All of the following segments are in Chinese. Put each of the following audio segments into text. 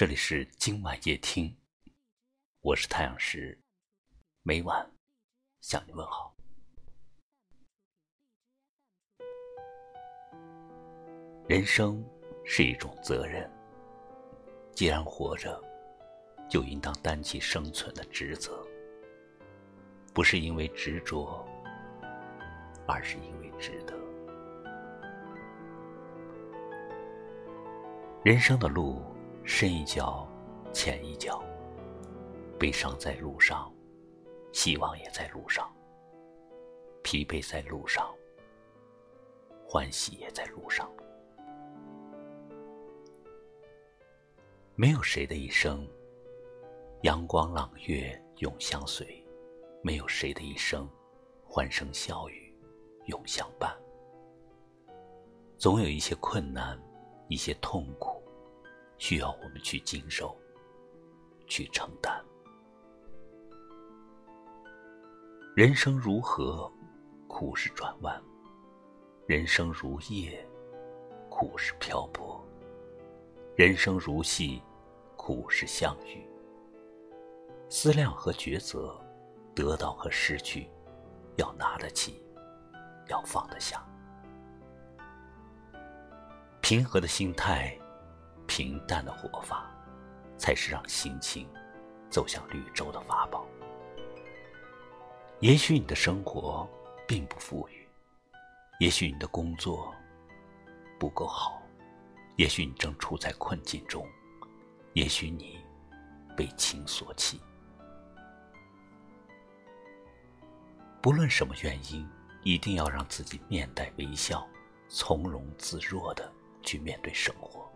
这里是今晚夜听，我是太阳石，每晚向你问好。人生是一种责任，既然活着，就应当担起生存的职责，不是因为执着，而是因为值得。人生的路。深一脚，浅一脚。悲伤在路上，希望也在路上。疲惫在路上，欢喜也在路上。没有谁的一生，阳光朗月永相随；没有谁的一生，欢声笑语永相伴。总有一些困难，一些痛苦。需要我们去经受，去承担。人生如河，苦是转弯；人生如夜，苦是漂泊；人生如戏，苦是相遇。思量和抉择，得到和失去，要拿得起，要放得下。平和的心态。平淡的活法，才是让心情走向绿洲的法宝。也许你的生活并不富裕，也许你的工作不够好，也许你正处在困境中，也许你被情所弃。不论什么原因，一定要让自己面带微笑，从容自若的去面对生活。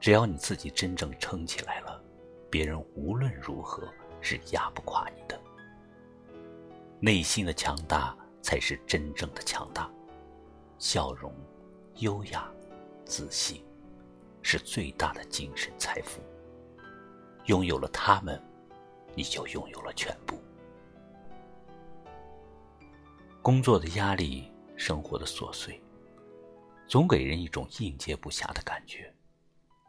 只要你自己真正撑起来了，别人无论如何是压不垮你的。内心的强大才是真正的强大，笑容、优雅、自信，是最大的精神财富。拥有了他们，你就拥有了全部。工作的压力，生活的琐碎，总给人一种应接不暇的感觉。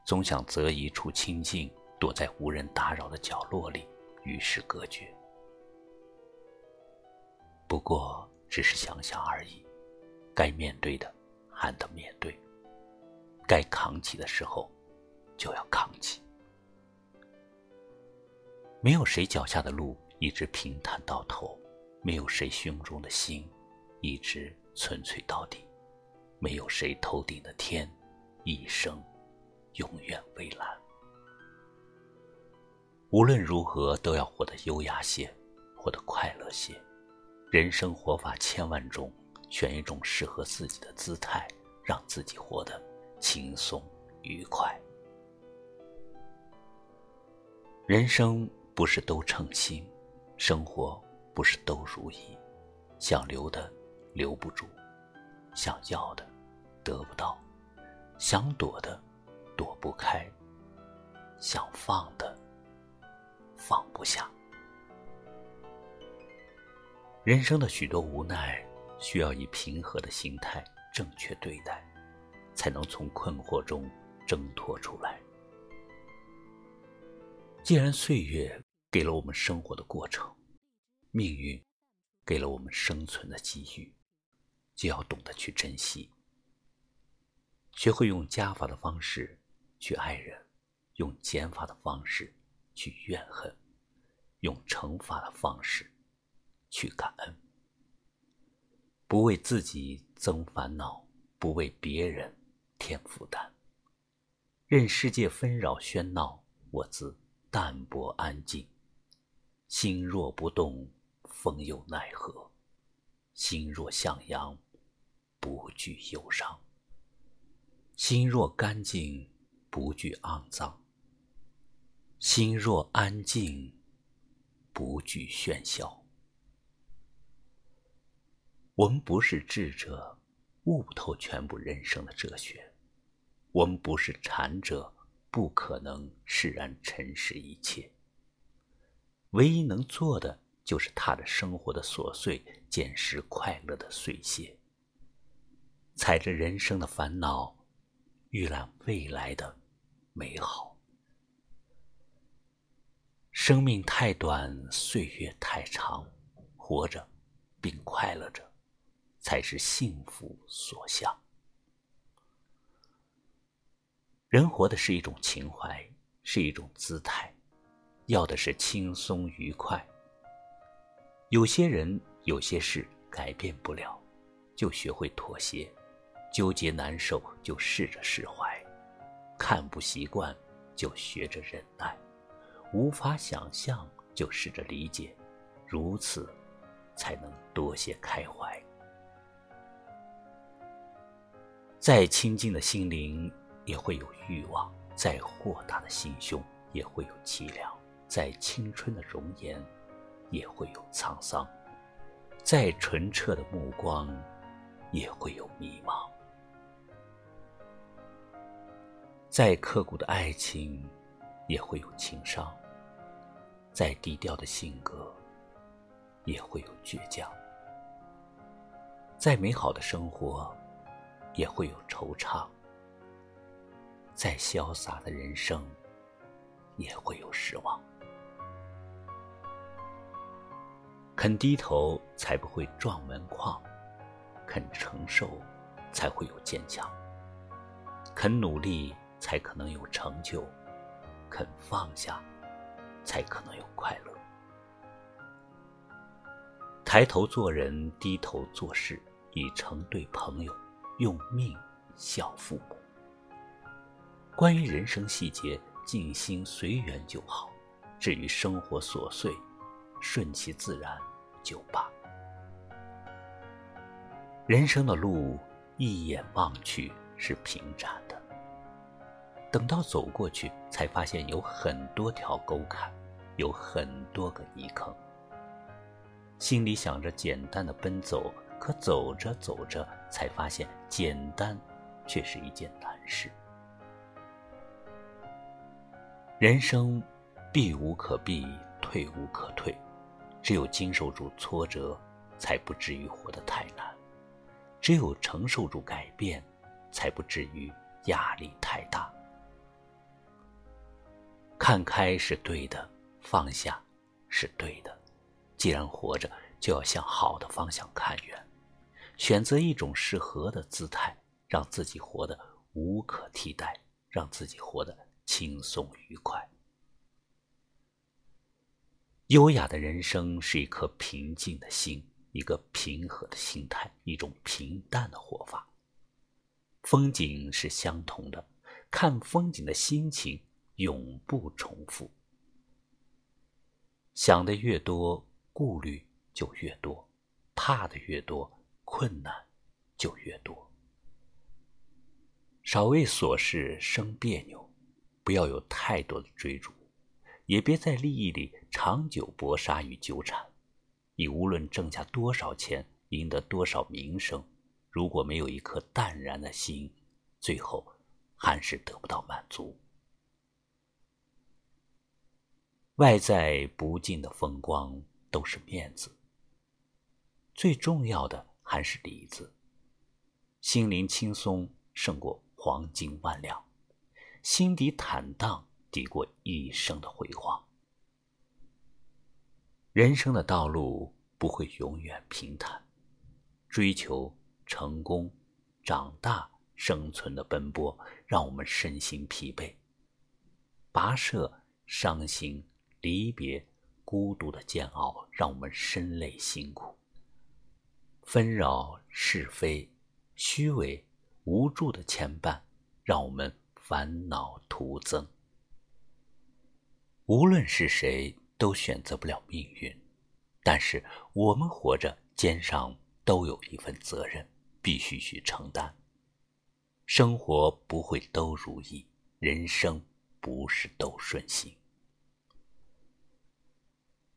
总想择一处清静，躲在无人打扰的角落里，与世隔绝。不过只是想想而已，该面对的还得面对，该扛起的时候就要扛起。没有谁脚下的路一直平坦到头，没有谁胸中的心一直纯粹到底，没有谁头顶的天一生。永远蔚蓝。无论如何，都要活得优雅些，活得快乐些。人生活法千万种，选一种适合自己的姿态，让自己活得轻松愉快。人生不是都称心，生活不是都如意。想留的留不住，想要的得不到，想躲的。躲不开，想放的放不下。人生的许多无奈，需要以平和的心态正确对待，才能从困惑中挣脱出来。既然岁月给了我们生活的过程，命运给了我们生存的机遇，就要懂得去珍惜，学会用加法的方式。去爱人，用减法的方式去怨恨，用惩罚的方式去感恩。不为自己增烦恼，不为别人添负担。任世界纷扰喧闹，我自淡泊安静。心若不动，风又奈何？心若向阳，不惧忧伤。心若干净。不惧肮脏，心若安静，不惧喧嚣。我们不是智者，悟不透全部人生的哲学；我们不是禅者，不可能释然尘世一切。唯一能做的，就是踏着生活的琐碎，捡拾快乐的碎屑，踩着人生的烦恼，预览未来的。美好。生命太短，岁月太长，活着并快乐着，才是幸福所向。人活的是一种情怀，是一种姿态，要的是轻松愉快。有些人，有些事改变不了，就学会妥协；纠结难受，就试着释怀；看不习惯，就学着忍耐。无法想象，就试着理解，如此，才能多些开怀。再清净的心灵也会有欲望，再豁达的心胸也会有凄凉，再青春的容颜也会有沧桑，再纯澈的目光也会有迷茫，再刻骨的爱情也会有情伤。再低调的性格，也会有倔强；再美好的生活，也会有惆怅；再潇洒的人生，也会有失望。肯低头，才不会撞门框；肯承受，才会有坚强；肯努力，才可能有成就；肯放下。才可能有快乐。抬头做人，低头做事，以诚对朋友，用命孝父母。关于人生细节，静心随缘就好；至于生活琐碎，顺其自然就罢。人生的路，一眼望去是平展的。等到走过去，才发现有很多条沟坎，有很多个泥坑。心里想着简单的奔走，可走着走着，才发现简单却是一件难事。人生避无可避，退无可退，只有经受住挫折，才不至于活得太难；只有承受住改变，才不至于压力太大。看开是对的，放下是对的。既然活着，就要向好的方向看远，选择一种适合的姿态，让自己活得无可替代，让自己活得轻松愉快。优雅的人生是一颗平静的心，一个平和的心态，一种平淡的活法。风景是相同的，看风景的心情。永不重复。想的越多，顾虑就越多；怕的越多，困难就越多。少为琐事生别扭，不要有太多的追逐，也别在利益里长久搏杀与纠缠。你无论挣下多少钱，赢得多少名声，如果没有一颗淡然的心，最后还是得不到满足。外在不尽的风光都是面子，最重要的还是里子。心灵轻松胜过黄金万两，心底坦荡抵过一生的辉煌。人生的道路不会永远平坦，追求成功、长大、生存的奔波让我们身心疲惫，跋涉、伤心。离别、孤独的煎熬，让我们身累辛苦；纷扰、是非、虚伪、无助的牵绊，让我们烦恼徒增。无论是谁，都选择不了命运，但是我们活着，肩上都有一份责任，必须去承担。生活不会都如意，人生不是都顺心。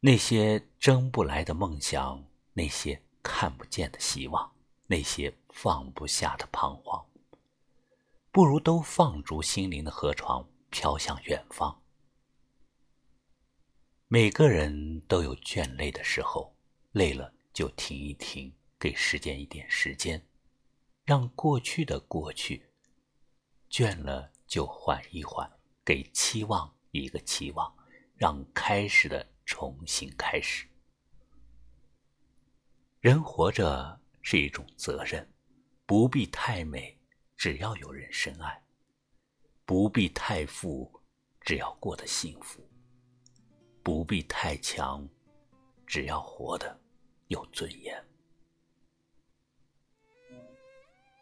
那些争不来的梦想，那些看不见的希望，那些放不下的彷徨，不如都放逐心灵的河床，飘向远方。每个人都有倦累的时候，累了就停一停，给时间一点时间，让过去的过去；倦了就缓一缓，给期望一个期望，让开始的重新开始。人活着是一种责任，不必太美，只要有人深爱；不必太富，只要过得幸福；不必太强，只要活得有尊严。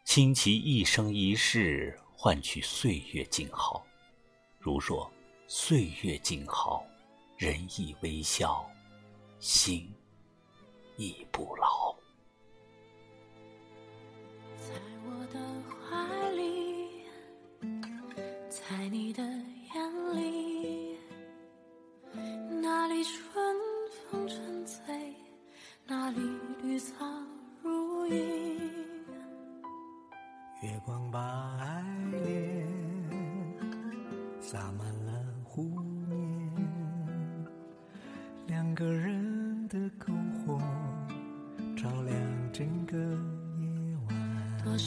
倾其一生一世，换取岁月静好。如若岁月静好，人亦微笑，心亦不老。在我的怀里，在你的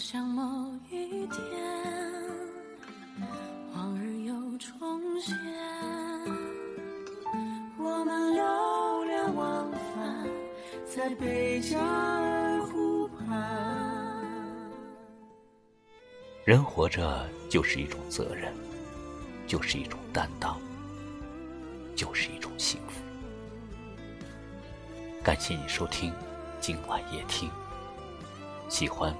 想某一天，往日又重现，我们流连忘返在贝加尔湖畔。人活着就是一种责任，就是一种担当，就是一种幸福。感谢你收听今晚夜听，喜欢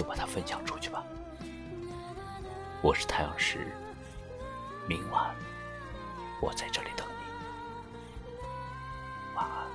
就把它分享出去吧。我是太阳石，明晚我在这里等你，晚安。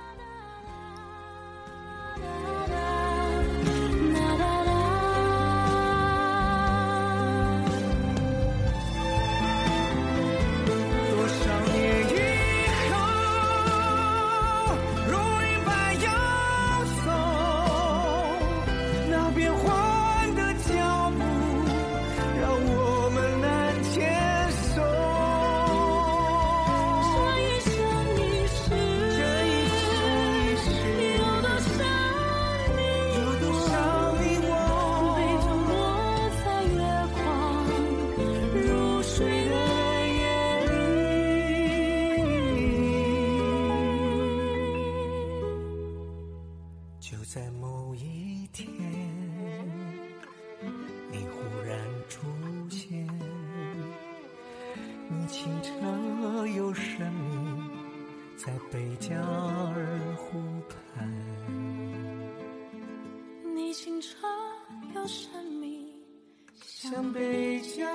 你清澈又神秘，在贝加尔湖畔。你清澈又神秘，像贝加